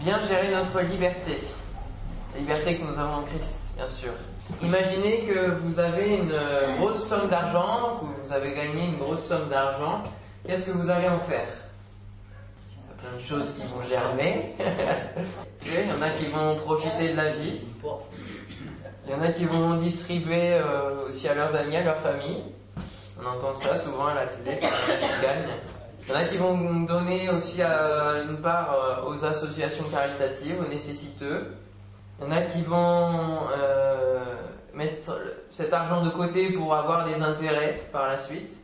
bien gérer notre liberté. La liberté que nous avons en Christ, bien sûr. Imaginez que vous avez une grosse somme d'argent, que vous avez gagné une grosse somme d'argent. Qu'est-ce que vous allez en faire? Il y a plein de choses qui vont germer. Il y en a qui vont profiter de la vie. Il y en a qui vont distribuer euh, aussi à leurs amis, à leur famille. On entend ça souvent à la télé, qui gagnent. Il y en a qui vont donner aussi à, une part euh, aux associations caritatives, aux nécessiteux. Il y en a qui vont euh, mettre cet argent de côté pour avoir des intérêts par la suite.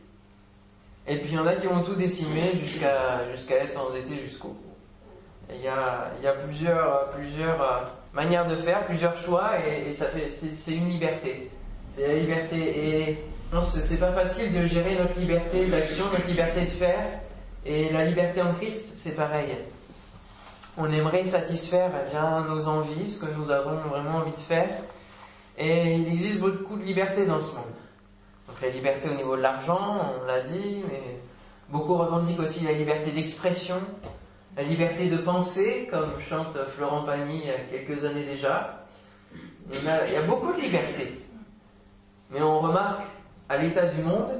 Et puis il y en a qui vont tout décimer jusqu'à être endettés jusqu'au bout. Il y a, plusieurs, euh, manières de faire, plusieurs choix, et, c'est une liberté. C'est la liberté. Et non, c'est pas facile de gérer notre liberté d'action, notre liberté de faire, et la liberté en Christ, c'est pareil on aimerait satisfaire eh bien, nos envies, ce que nous avons vraiment envie de faire. Et il existe beaucoup de liberté dans ce monde. Donc la liberté au niveau de l'argent, on l'a dit, mais beaucoup revendiquent aussi la liberté d'expression, la liberté de penser, comme chante Florent Pagny il y a quelques années déjà. Il y a, il y a beaucoup de liberté. Mais on remarque à l'état du monde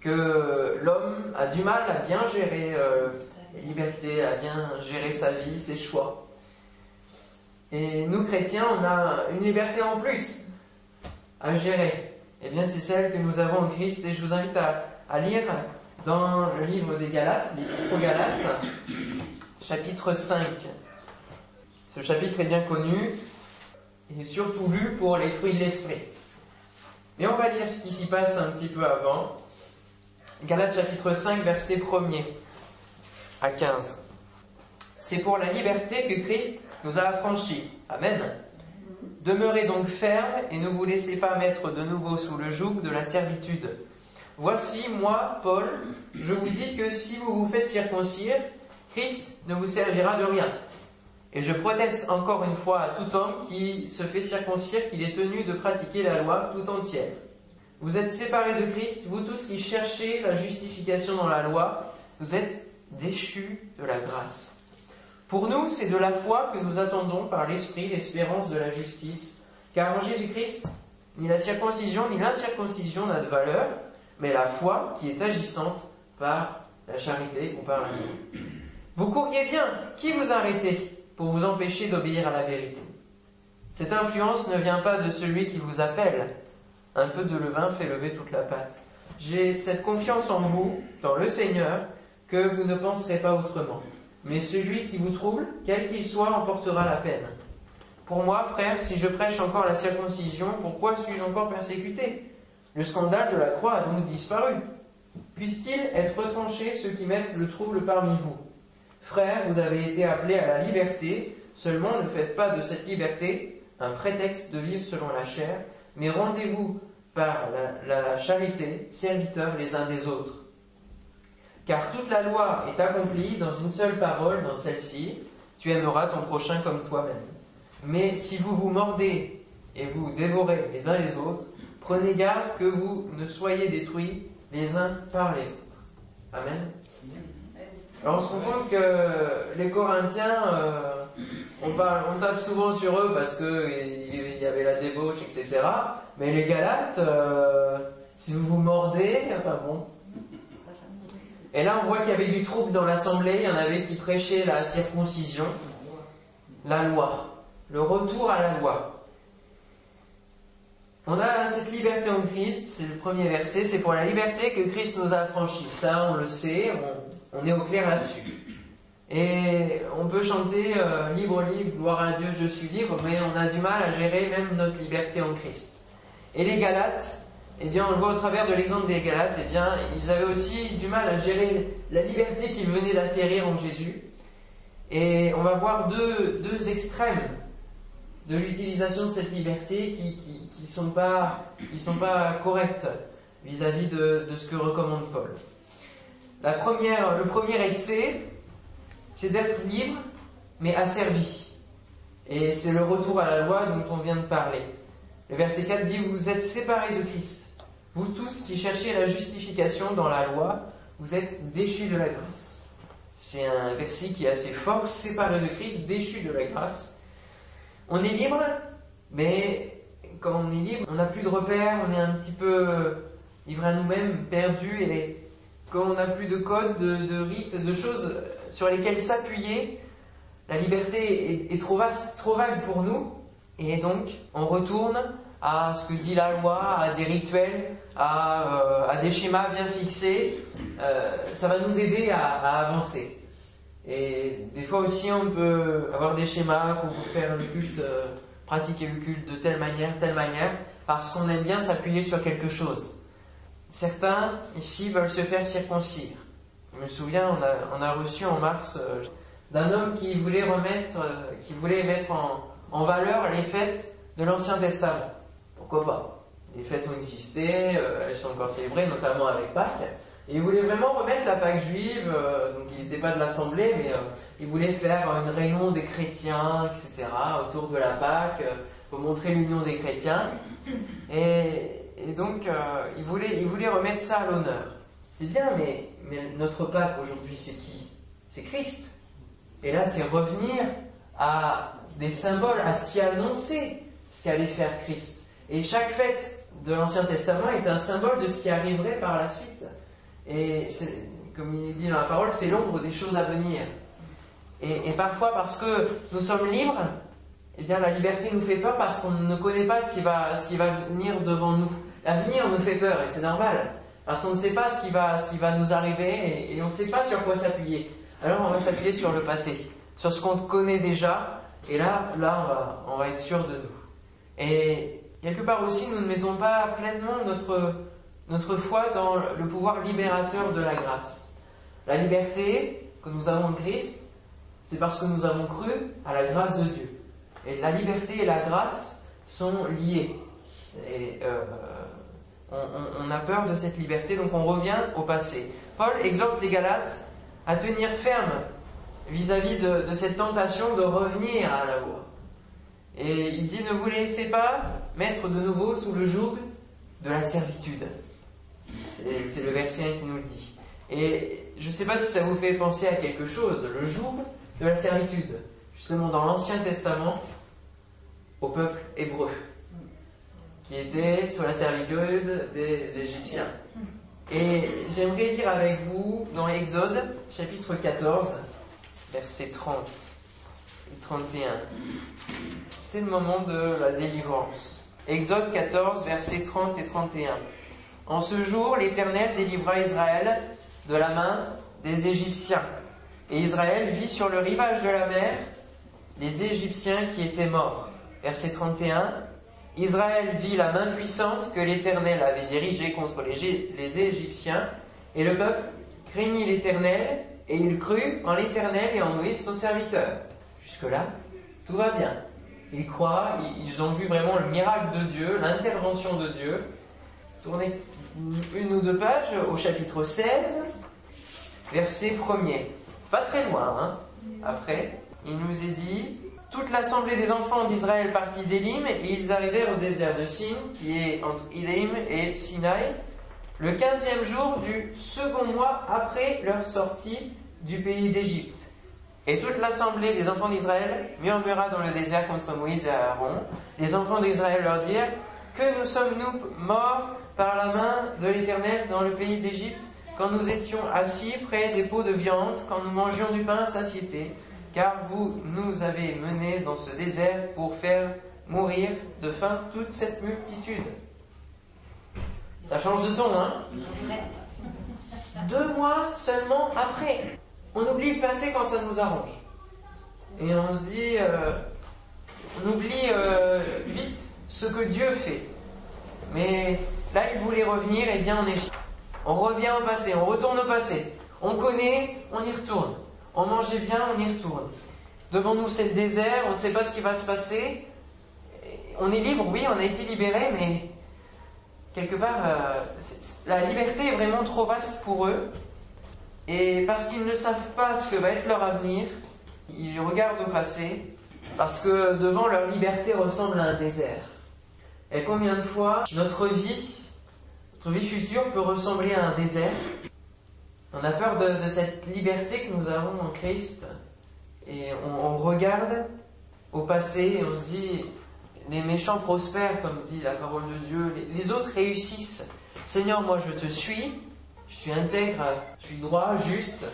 que l'homme a du mal à bien gérer euh, liberté, à bien gérer sa vie, ses choix. Et nous, chrétiens, on a une liberté en plus à gérer. Eh bien, c'est celle que nous avons en Christ et je vous invite à, lire dans le livre des Galates, l'Épître Galates, chapitre 5. Ce chapitre est bien connu et surtout lu pour les fruits de l'esprit. Mais on va lire ce qui s'y passe un petit peu avant. Galates chapitre 5, verset 1er à 15. C'est pour la liberté que Christ nous a affranchis. Amen. Demeurez donc fermes et ne vous laissez pas mettre de nouveau sous le joug de la servitude. Voici, moi, Paul, je vous dis que si vous vous faites circoncire, Christ ne vous servira de rien. Et je proteste encore une fois à tout homme qui se fait circoncire qu'il est tenu de pratiquer la loi tout entière. Vous êtes séparés de Christ, vous tous qui cherchez la justification dans la loi, vous êtes déchus de la grâce. Pour nous, c'est de la foi que nous attendons par l'Esprit l'espérance de la justice, car en Jésus-Christ, ni la circoncision ni l'incirconcision n'a de valeur, mais la foi qui est agissante par la charité ou par l'amour. Vous courriez bien, qui vous arrêtez pour vous empêcher d'obéir à la vérité? Cette influence ne vient pas de celui qui vous appelle. Un peu de levain fait lever toute la pâte. J'ai cette confiance en vous, dans le Seigneur, que vous ne penserez pas autrement. Mais celui qui vous trouble, quel qu'il soit, emportera la peine. Pour moi, frère, si je prêche encore la circoncision, pourquoi suis-je encore persécuté? Le scandale de la croix a donc disparu. Puisse-t-il être retranché ceux qui mettent le trouble parmi vous? Frères, vous avez été appelés à la liberté, seulement ne faites pas de cette liberté un prétexte de vivre selon la chair, mais rendez-vous par la, la charité serviteurs les uns des autres. Car toute la loi est accomplie dans une seule parole, dans celle-ci, tu aimeras ton prochain comme toi-même. Mais si vous vous mordez et vous dévorez les uns les autres, prenez garde que vous ne soyez détruits les uns par les autres. Amen. Alors on se rend compte que les Corinthiens, euh, on, tape souvent sur eux parce qu'il y avait la débauche, etc. Mais les Galates, euh, si vous vous mordez, enfin bon, et là, on voit qu'il y avait du trouble dans l'assemblée, il y en avait qui prêchaient la circoncision, la loi, le retour à la loi. On a cette liberté en Christ, c'est le premier verset, c'est pour la liberté que Christ nous a affranchis. Ça, on le sait, on, est au clair là-dessus. Et on peut chanter euh, libre, libre, gloire à Dieu, je suis libre, mais on a du mal à gérer même notre liberté en Christ. Et les Galates, eh bien, on le voit au travers de l'exemple des Galates, eh bien, ils avaient aussi du mal à gérer la liberté qu'ils venaient d'acquérir en Jésus. Et on va voir deux, deux extrêmes de l'utilisation de cette liberté qui, qui, qui sont pas, qui sont pas correctes vis-à-vis de, de, ce que recommande Paul. La première, le premier excès, c'est d'être libre, mais asservi. Et c'est le retour à la loi dont on vient de parler. Le verset 4 dit, vous êtes séparés de Christ. Vous tous qui cherchez la justification dans la loi, vous êtes déchus de la grâce. C'est un verset qui est assez fort, séparé de Christ, déchu de la grâce. On est libre, mais quand on est libre, on n'a plus de repères, on est un petit peu livré à nous-mêmes, perdu, et quand on n'a plus de code, de, rites, de choses sur lesquelles s'appuyer, la liberté est, trop vaste, trop vague pour nous, et donc on retourne à ce que dit la loi, à des rituels, à, euh, des schémas bien fixés. Euh, ça va nous aider à, avancer. Et des fois aussi, on peut avoir des schémas pour faire le culte, euh, pratiquer le culte de telle manière, telle manière, parce qu'on aime bien s'appuyer sur quelque chose. Certains ici veulent se faire circoncire. Je me souviens, on a, reçu en mars d'un homme qui voulait remettre, qui voulait mettre en, valeur les fêtes de l'Ancien Testament pourquoi pas? Les fêtes ont existé, euh, elles sont encore célébrées, notamment avec Pâques. Et il voulait vraiment remettre la Pâque juive, euh, donc il n'était pas de l'Assemblée, mais euh, il voulait faire une réunion des chrétiens, etc., autour de la Pâque, pour montrer l'union des chrétiens. Et, donc, il voulait remettre ça à l'honneur. C'est bien, mais, notre Pâque aujourd'hui, c'est qui? C'est Christ. Et là, c'est revenir à des symboles, à ce qui a annoncé ce qu'allait faire Christ. Et chaque fête de l'Ancien Testament est un symbole de ce qui arriverait par la suite. Et comme il dit dans la parole, c'est l'ombre des choses à venir. Et, parfois, parce que nous sommes libres, eh bien, la liberté nous fait peur parce qu'on ne connaît pas ce qui va, ce qui va venir devant nous. L'avenir nous fait peur, et c'est normal. Parce qu'on ne sait pas ce qui va, ce qui va nous arriver, et, on ne sait pas sur quoi s'appuyer. Alors, on va s'appuyer sur le passé, sur ce qu'on connaît déjà, et là, là, on va, être sûr de nous. Et Quelque part aussi, nous ne mettons pas pleinement notre, notre foi dans le pouvoir libérateur de la grâce. La liberté que nous avons en Christ, c'est parce que nous avons cru à la grâce de Dieu. Et la liberté et la grâce sont liées. Et euh, on, a peur de cette liberté, donc on revient au passé. Paul exhorte les Galates à tenir ferme vis-à-vis de, de cette tentation de revenir à la loi. Et il dit ne vous laissez pas mettre de nouveau sous le joug de la servitude. C'est le verset 1 qui nous le dit. Et je ne sais pas si ça vous fait penser à quelque chose, le joug de la servitude, justement dans l'Ancien Testament, au peuple hébreu, qui était sous la servitude des Égyptiens. Et j'aimerais lire avec vous dans Exode, chapitre 14, versets 30 et 31 c'est le moment de la délivrance. Exode 14, versets 30 et 31. En ce jour, l'Éternel délivra Israël de la main des Égyptiens. Et Israël vit sur le rivage de la mer les Égyptiens qui étaient morts. Verset 31. Israël vit la main puissante que l'Éternel avait dirigée contre les, Égyptiens, et le peuple craignit l'Éternel, et il crut en l'Éternel et en Moïse son serviteur. Jusque-là, tout va bien. Ils croient, ils ont vu vraiment le miracle de Dieu, l'intervention de Dieu. Tournez une ou deux pages au chapitre 16, verset 1er. Pas très loin, hein. Après, il nous est dit, toute l'assemblée des enfants d'Israël partit d'Élim et ils arrivèrent au désert de Sin, qui est entre Élim et Sinaï, le quinzième jour du second mois après leur sortie du pays d'Égypte. Et toute l'assemblée des enfants d'Israël murmura dans le désert contre Moïse et Aaron. Les enfants d'Israël leur dirent, Que nous sommes-nous morts par la main de l'Éternel dans le pays d'Égypte, quand nous étions assis près des pots de viande, quand nous mangions du pain à satiété, car vous nous avez menés dans ce désert pour faire mourir de faim toute cette multitude. Ça change de ton, hein? Deux mois seulement après. On oublie le passé quand ça nous arrange. Et on se dit, euh, on oublie euh, vite ce que Dieu fait. Mais là, il voulait revenir, et bien on est... On revient au passé, on retourne au passé. On connaît, on y retourne. On mangeait bien, on y retourne. Devant nous, c'est le désert, on ne sait pas ce qui va se passer. On est libre, oui, on a été libéré, mais quelque part, euh, la liberté est vraiment trop vaste pour eux. Et parce qu'ils ne savent pas ce que va être leur avenir, ils regardent au passé, parce que devant leur liberté ressemble à un désert. Et combien de fois notre vie, notre vie future peut ressembler à un désert? On a peur de, cette liberté que nous avons en Christ et on, regarde au passé et on se dit les méchants prospèrent, comme dit la parole de Dieu, les, autres réussissent. Seigneur, moi je te suis, je suis intègre, je suis droit, juste,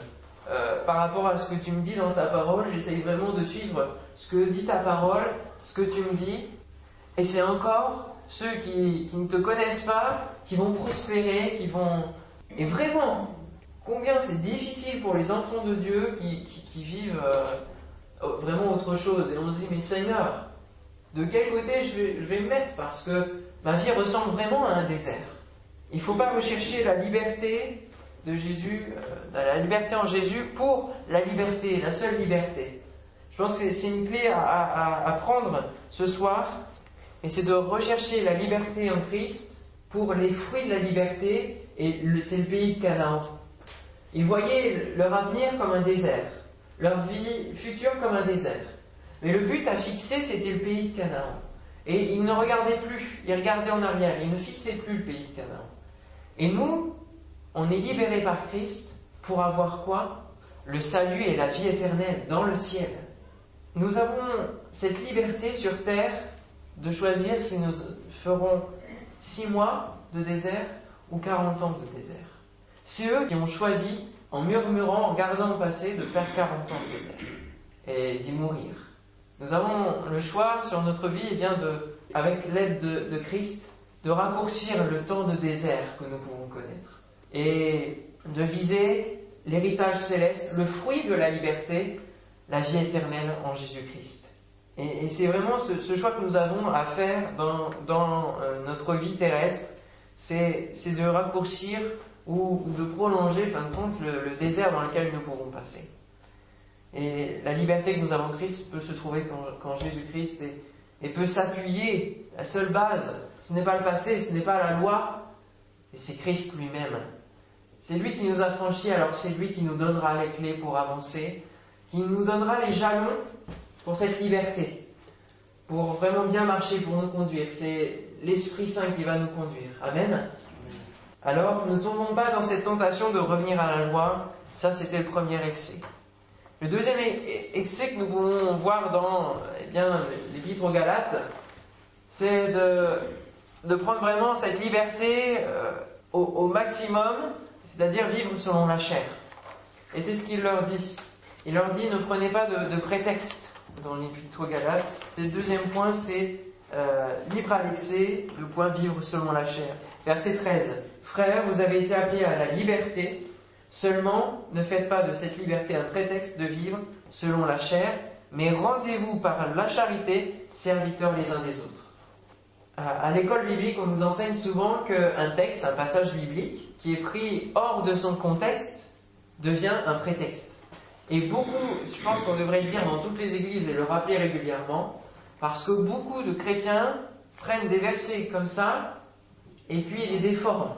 euh, par rapport à ce que tu me dis dans ta parole, j'essaye vraiment de suivre ce que dit ta parole, ce que tu me dis, et c'est encore ceux qui, ne te connaissent pas, qui vont prospérer, qui vont... Et vraiment, combien c'est difficile pour les enfants de Dieu qui, vivent euh, vraiment autre chose. Et on se dit, mais Seigneur, de quel côté je vais, me mettre? Parce que ma vie ressemble vraiment à un désert. Il ne faut pas rechercher la liberté de Jésus, euh, la liberté en Jésus pour la liberté, la seule liberté. Je pense que c'est une clé à, à prendre ce soir et c'est de rechercher la liberté en Christ pour les fruits de la liberté, et c'est le pays de Canaan. Ils voyaient leur avenir comme un désert, leur vie future comme un désert. Mais le but à fixer, c'était le pays de Canaan. Et ils ne regardaient plus, ils regardaient en arrière, ils ne fixaient plus le pays de Canaan. Et nous, on est libérés par Christ pour avoir quoi? Le salut et la vie éternelle dans le ciel. Nous avons cette liberté sur terre de choisir si nous ferons six mois de désert ou 40 ans de désert. C'est eux qui ont choisi, en murmurant, en regardant passé, de faire 40 ans de désert et d'y mourir. Nous avons le choix sur notre vie, eh bien de, avec l'aide de, Christ, de raccourcir le temps de désert que nous pouvons connaître et de viser l'héritage céleste, le fruit de la liberté, la vie éternelle en Jésus-Christ. Et, c'est vraiment ce, choix que nous avons à faire dans, dans euh, notre vie terrestre, c'est de raccourcir ou, de prolonger, fin de compte, le, désert dans lequel nous pourrons passer. Et la liberté que nous avons en Christ peut se trouver quand, Jésus-Christ est, et peut s'appuyer, la seule base, ce n'est pas le passé, ce n'est pas la loi, mais c'est Christ lui-même. C'est lui qui nous a franchis, alors c'est lui qui nous donnera les clés pour avancer, qui nous donnera les jalons pour cette liberté, pour vraiment bien marcher, pour nous conduire. C'est l'Esprit Saint qui va nous conduire. Amen. Alors, ne tombons pas dans cette tentation de revenir à la loi. Ça, c'était le premier excès. Le deuxième excès que nous pouvons voir dans eh bien, l'Épître aux Galates, c'est de, prendre vraiment cette liberté euh, au, maximum, c'est-à-dire vivre selon la chair. Et c'est ce qu'il leur dit. Il leur dit ne prenez pas de, de prétexte dans l'Épître aux Galates. Le deuxième point, c'est euh, libre à l'excès, le point vivre selon la chair. Verset 13. Frères, vous avez été appelés à la liberté, seulement ne faites pas de cette liberté un prétexte de vivre selon la chair, mais rendez-vous par la charité serviteurs les uns des autres. À l'école biblique, on nous enseigne souvent qu'un texte, un passage biblique, qui est pris hors de son contexte, devient un prétexte. Et beaucoup, je pense qu'on devrait le dire dans toutes les églises et le rappeler régulièrement, parce que beaucoup de chrétiens prennent des versets comme ça et puis les déforment.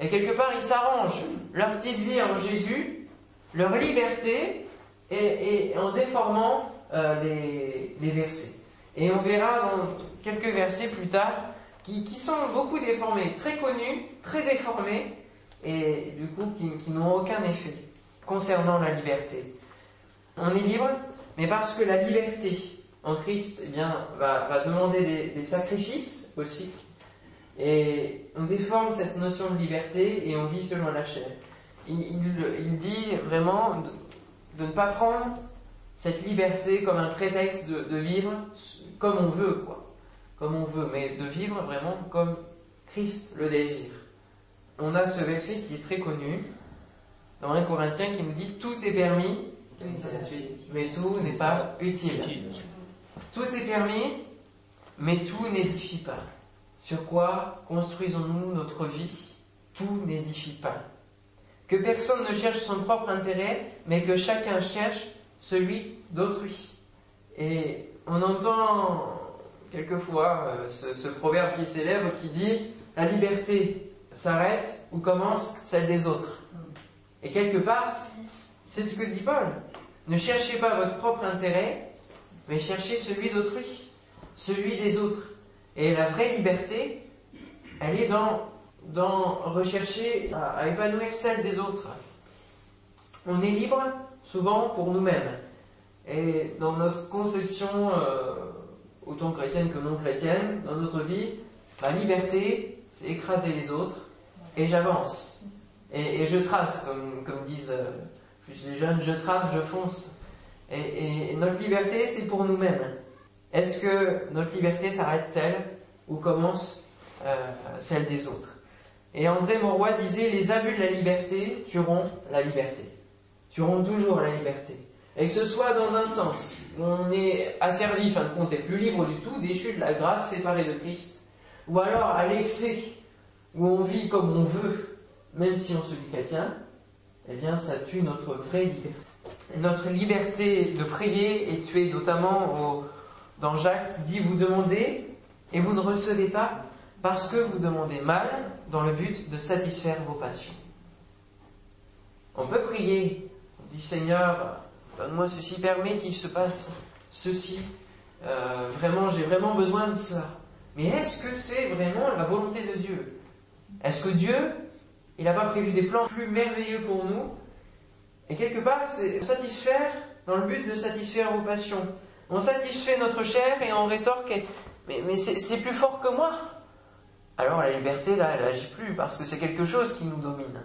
Et quelque part, ils s'arrangent leur petite vie en Jésus, leur liberté, et, en déformant euh, les, versets. Et on verra dans quelques versets plus tard qui, sont beaucoup déformés, très connus, très déformés, et du coup qui, qui n'ont aucun effet concernant la liberté. On est libre, mais parce que la liberté en Christ eh bien, va, demander des, sacrifices aussi. Et on déforme cette notion de liberté et on vit selon la chair. Il, dit vraiment de, ne pas prendre cette liberté comme un prétexte de, vivre comme on veut, quoi. Comme on veut, mais de vivre vraiment comme Christ le désire. On a ce verset qui est très connu, dans 1 Corinthiens qui nous dit tout est permis, mais tout n'est pas utile. Tout est permis, mais tout n'édifie pas. Sur quoi construisons-nous notre vie? Tout n'édifie pas. Que personne ne cherche son propre intérêt, mais que chacun cherche celui d'autrui. Et on entend quelquefois euh, ce, proverbe qui s'élève qui dit la liberté s'arrête ou commence celle des autres. Et quelque part, c'est ce que dit Paul. Ne cherchez pas votre propre intérêt, mais cherchez celui d'autrui, celui des autres. Et la vraie liberté, elle est dans, dans rechercher à, épanouir celle des autres. On est libre souvent pour nous-mêmes. Et dans notre conception, euh, autant chrétienne que non chrétienne, dans notre vie, la liberté, c'est écraser les autres et j'avance. Et, je trace, comme, disent euh, plus les jeunes, je trace, je fonce. Et, notre liberté, c'est pour nous-mêmes. Est-ce que notre liberté s'arrête-t-elle ou commence euh, celle des autres? Et André Mauroy disait, les abus de la liberté tueront la liberté. Tueront toujours la liberté. Et que ce soit dans un sens, où on est asservi, fin de compte, et plus libre du tout, déchu de la grâce, séparé de Christ, ou alors à l'excès, où on vit comme on veut, même si on se dit chrétien, eh bien ça tue notre vraie liberté. Notre liberté de prier est tuée notamment dans Jacques qui dit vous demandez et vous ne recevez pas parce que vous demandez mal dans le but de satisfaire vos passions. On peut prier, on dit Seigneur, donne-moi ceci, permet qu'il se passe ceci. Euh, vraiment, j'ai vraiment besoin de cela. Mais est-ce que c'est vraiment la volonté de Dieu? Est-ce que Dieu, il n'a pas prévu des plans plus merveilleux pour nous? Et quelque part, c'est satisfaire dans le but de satisfaire vos passions. On satisfait notre chair et on rétorque, mais, c'est plus fort que moi. Alors la liberté, là, elle n'agit plus parce que c'est quelque chose qui nous domine.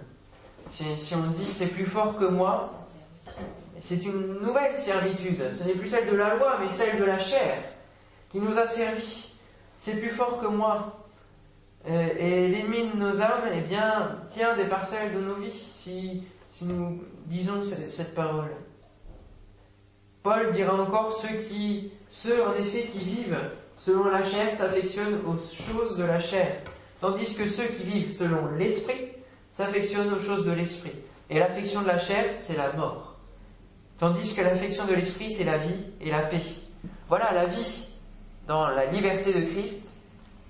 si on dit c'est plus fort que moi, c'est une nouvelle servitude. Ce n'est plus celle de la loi, mais celle de la chair qui nous a servi. C'est plus fort que moi. Euh, et l'ennemi de nos âmes, eh bien, tient des parcelles de nos vies si nous disons cette, parole. Paul dira encore ceux qui, ceux en effet qui vivent selon la chair s'affectionnent aux choses de la chair, tandis que ceux qui vivent selon l'esprit s'affectionnent aux choses de l'esprit. Et l'affection de la chair, c'est la mort. Tandis que l'affection de l'esprit, c'est la vie et la paix. Voilà, la vie dans la liberté de Christ,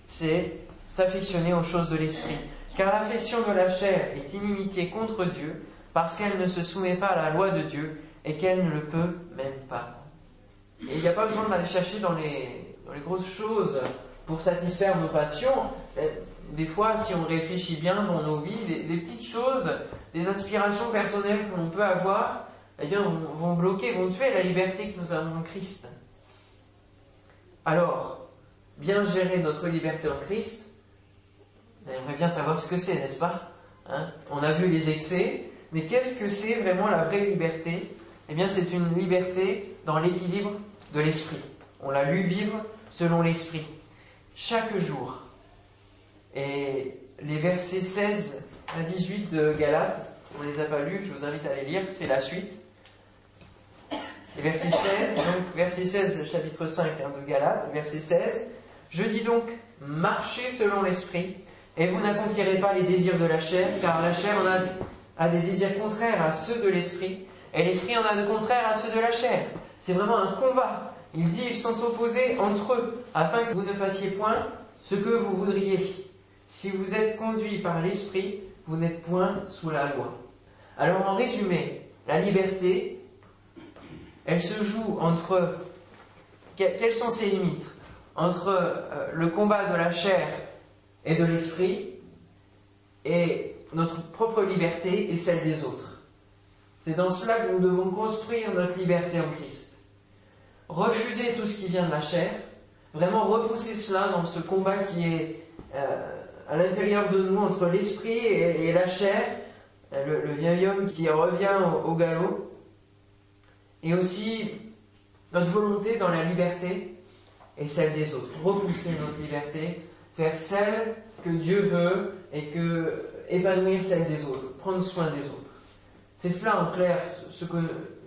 c'est s'affectionner aux choses de l'esprit. Car l'affection de la chair est inimitié contre Dieu, parce qu'elle ne se soumet pas à la loi de Dieu et qu'elle ne le peut même pas. Et il n'y a pas besoin d'aller chercher dans les, les grosses choses pour satisfaire nos passions. Des fois, si on réfléchit bien dans nos vies, des petites choses, des aspirations personnelles que l'on peut avoir, eh vont, bloquer, vont tuer la liberté que nous avons en Christ. Alors, bien gérer notre liberté en Christ, on aimerait bien savoir ce que c'est, n'est-ce pas hein? On a vu les excès, mais qu'est-ce que c'est vraiment la vraie liberté? Eh bien, c'est une liberté dans l'équilibre de l'esprit. On l'a lu vivre selon l'esprit, chaque jour. Et les versets 16 à 18 de Galates, on ne les a pas lus, je vous invite à les lire, c'est la suite. Et verset 16, donc verset 16, chapitre 5 hein, de Galates, verset 16, je dis donc, marchez selon l'esprit, et vous n'accomplirez pas les désirs de la chair, car la chair a des désirs contraires à ceux de l'esprit, et l'esprit en a de contraires à ceux de la chair. C'est vraiment un combat. Il dit, ils sont opposés entre eux, afin que vous ne fassiez point ce que vous voudriez. Si vous êtes conduit par l'esprit, vous n'êtes point sous la loi. Alors en résumé, la liberté, elle se joue entre quelles sont ses limites? Entre euh, le combat de la chair et de l'esprit et notre propre liberté et celle des autres. C'est dans cela que nous devons construire notre liberté en Christ. Refuser tout ce qui vient de la chair, vraiment repousser cela dans ce combat qui est euh, à l'intérieur de nous entre l'esprit et, la chair, le, vieil homme qui revient au galop, et aussi notre volonté dans la liberté et celle des autres. Repousser notre liberté, faire celle que Dieu veut et que épanouir celle des autres, prendre soin des autres. C'est cela en clair ce que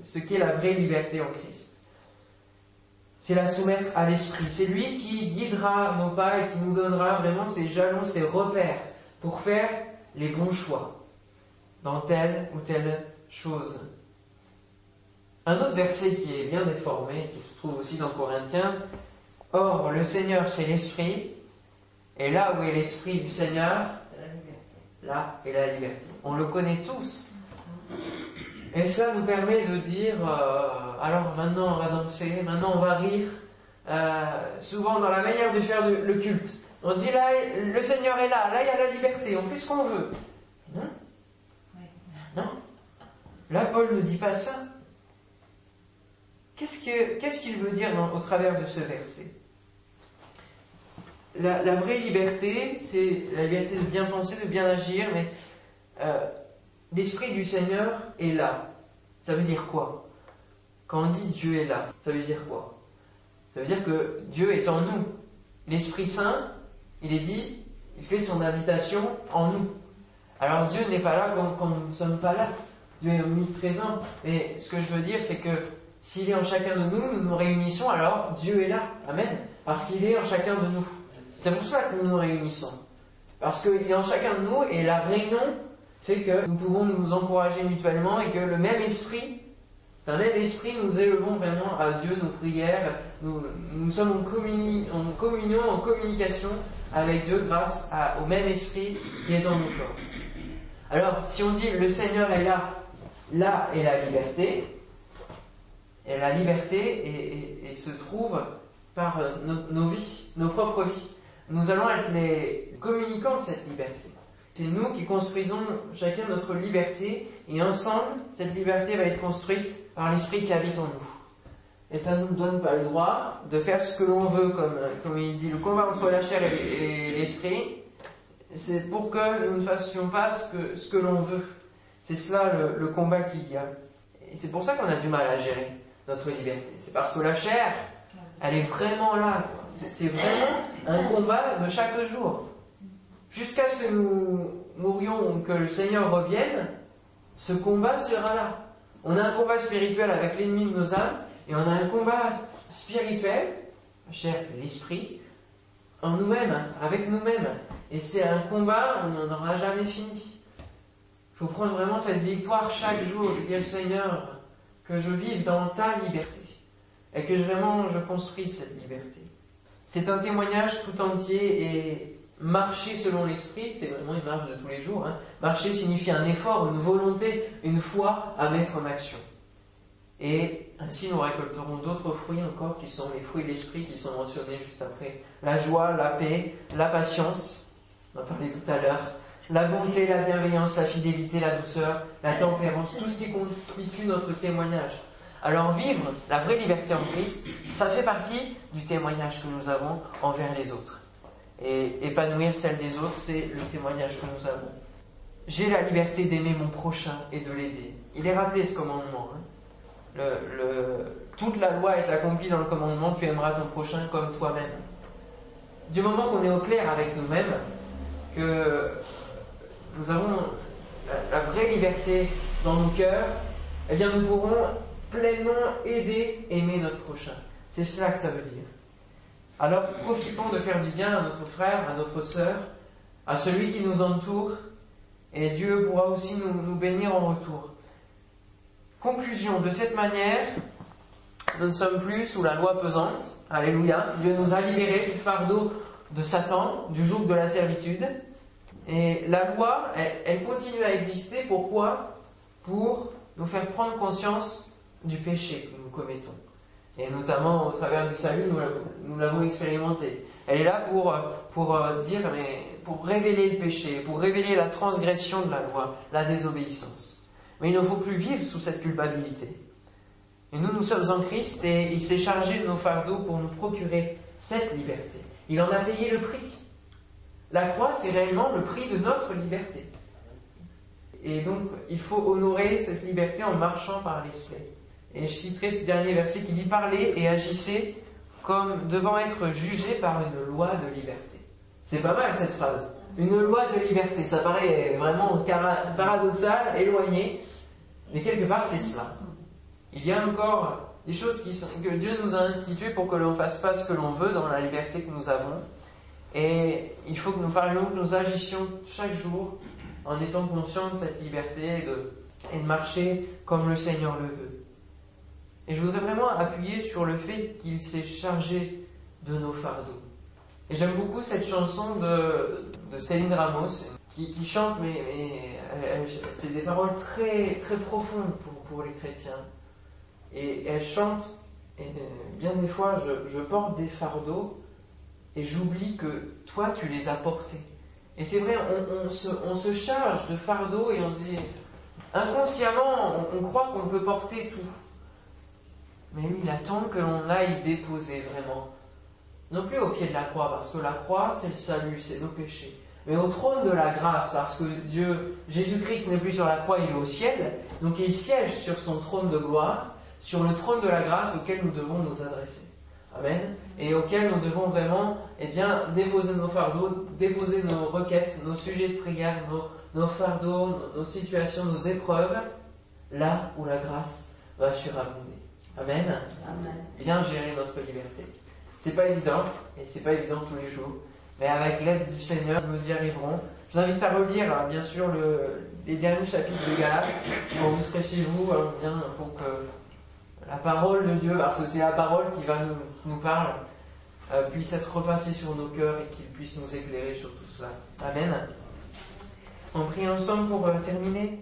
ce qu'est la vraie liberté en Christ. C'est la soumettre à l'esprit. C'est lui qui guidera nos pas et qui nous donnera vraiment ses jalons, ses repères pour faire les bons choix dans telle ou telle chose. Un autre verset qui est bien déformé, qui se trouve aussi dans Corinthiens, Or, le Seigneur, c'est l'Esprit, et là où est l'Esprit du Seigneur, là est la liberté. On le connaît tous. Et cela nous permet de dire, euh, alors maintenant on va danser, maintenant on va rire, euh, souvent dans la manière de faire le culte. On se dit là, le Seigneur est là, là il y a la liberté, on fait ce qu'on veut. Non Non là, Paul ne dit pas ça. Qu'est-ce qu'il veut dire au travers de ce verset? La, vraie liberté, c'est la liberté de bien penser, de bien agir, mais euh, l'Esprit du Seigneur est là. Ça veut dire quoi? Quand on dit Dieu est là, ça veut dire quoi? Ça veut dire que Dieu est en nous. L'Esprit Saint, il est dit, il fait son habitation en nous. Alors Dieu n'est pas là quand, nous ne sommes pas là. Dieu est omniprésent. Mais ce que je veux dire, c'est que s'il est en chacun de nous, nous nous réunissons, alors Dieu est là. Amen. Parce qu'il est en chacun de nous. C'est pour ça que nous nous réunissons. Parce qu'il est en chacun de nous et la réunion fait que nous pouvons nous encourager mutuellement et que le même esprit, d'un même esprit, nous élevons vraiment à Dieu nos prières. Nous, sommes en, en, communion, en communication avec Dieu grâce au même esprit qui est dans nos corps. Alors, si on dit le Seigneur est là, là est la liberté, et la liberté se trouve par euh, nos, vies, nos propres vies. Nous allons être les communicants de cette liberté. C'est nous qui construisons chacun notre liberté et ensemble, cette liberté va être construite par l'esprit qui habite en nous. Et ça ne nous donne pas le droit de faire ce que l'on veut, comme, comme il dit, le combat entre la chair et l'esprit, c'est pour que nous ne fassions pas ce que, ce que l'on veut. C'est cela le, le combat qu'il y a. Et c'est pour ça qu'on a du mal à gérer notre liberté. C'est parce que la chair, elle est vraiment là. C'est vraiment un combat de chaque jour. Jusqu'à ce que nous mourions, que le Seigneur revienne, ce combat sera là. On a un combat spirituel avec l'ennemi de nos âmes, et on a un combat spirituel, cher l'esprit, en nous-mêmes, avec nous-mêmes. Et c'est un combat, on n'en aura jamais fini. Il faut prendre vraiment cette victoire chaque jour, de dire Seigneur, que je vive dans ta liberté et que vraiment je construise cette liberté. C'est un témoignage tout entier et marcher selon l'esprit, c'est vraiment une marche de tous les jours. Hein. Marcher signifie un effort, une volonté, une foi à mettre en action. Et ainsi nous récolterons d'autres fruits encore qui sont les fruits de l'esprit qui sont mentionnés juste après. La joie, la paix, la patience, on en parlait tout à l'heure, la bonté, la bienveillance, la fidélité, la douceur, la tempérance, tout ce qui constitue notre témoignage. Alors vivre la vraie liberté en Christ, ça fait partie du témoignage que nous avons envers les autres. Et épanouir celle des autres, c'est le témoignage que nous avons. J'ai la liberté d'aimer mon prochain et de l'aider. Il est rappelé ce commandement. Hein. toute la loi est accomplie dans le commandement, tu aimeras ton prochain comme toi-même. Du moment qu'on est au clair avec nous-mêmes, que nous avons la, vraie liberté dans nos cœurs, eh bien nous pourrons pleinement aider, aimer notre prochain. C'est cela que ça veut dire. Alors profitons de faire du bien à notre frère, à notre sœur, à celui qui nous entoure, et Dieu pourra aussi nous, bénir en retour. Conclusion, de cette manière, nous ne sommes plus sous la loi pesante. Alléluia. Dieu nous a libérés du fardeau de Satan, du joug de la servitude. Et la loi, elle, continue à exister. Pourquoi? Pour nous faire prendre conscience du péché que nous commettons. Et notamment au travers du salut, nous l'avons expérimenté. Elle est là pour, pour euh, dire, mais pour révéler le péché, pour révéler la transgression de la loi, la désobéissance. Mais il ne faut plus vivre sous cette culpabilité. Et nous, nous sommes en Christ et il s'est chargé de nos fardeaux pour nous procurer cette liberté. Il en a payé le prix. La croix, c'est réellement le prix de notre liberté. Et donc, il faut honorer cette liberté en marchant par l'esprit. Et je citerai ce dernier verset qui dit Parlez et agissez comme devant être jugé par une loi de liberté. C'est pas mal cette phrase. Une loi de liberté, ça paraît vraiment paradoxal, éloigné, mais quelque part c'est cela. Il y a encore des choses que Dieu nous a instituées pour que l'on fasse pas ce que l'on veut dans la liberté que nous avons, et il faut que nous parlions, que nous agissions chaque jour en étant conscients de cette liberté et de marcher comme le Seigneur le veut. Et je voudrais vraiment appuyer sur le fait qu'il s'est chargé de nos fardeaux. Et j'aime beaucoup cette chanson de, Céline Ramos qui, chante, mais, c'est des paroles très, très profondes pour, pour les chrétiens. Et elle chante, et bien des fois je, porte des fardeaux et j'oublie que toi, tu les as portés. Et c'est vrai, on, se, charge de fardeau et on se dit, inconsciemment, on, croit qu'on peut porter tout. Mais il attend que l'on aille déposer vraiment. Non plus au pied de la croix, parce que la croix, c'est le salut, c'est nos péchés. Mais au trône de la grâce, parce que Dieu, Jésus-Christ n'est plus sur la croix, il est au ciel. Donc il siège sur son trône de gloire, sur le trône de la grâce auquel nous devons nous adresser. Amen. Et auquel nous devons vraiment, eh bien, déposer nos fardeaux, déposer nos requêtes, nos sujets de prière, nos, fardeaux, nos, situations, nos épreuves, là où la grâce va surabonder. Amen. Amen. Bien gérer notre liberté. C'est pas évident, et c'est pas évident tous les jours, mais avec l'aide du Seigneur, nous y arriverons. Je vous invite à relire, hein, bien sûr, les derniers chapitres de Galates, quand vous serez chez vous, hein, bien, pour que la parole de Dieu, parce que c'est la parole qui va nous, qui nous parle, euh, puisse être repassée sur nos cœurs et qu'il puisse nous éclairer sur tout cela. Amen. On prie ensemble pour euh, terminer.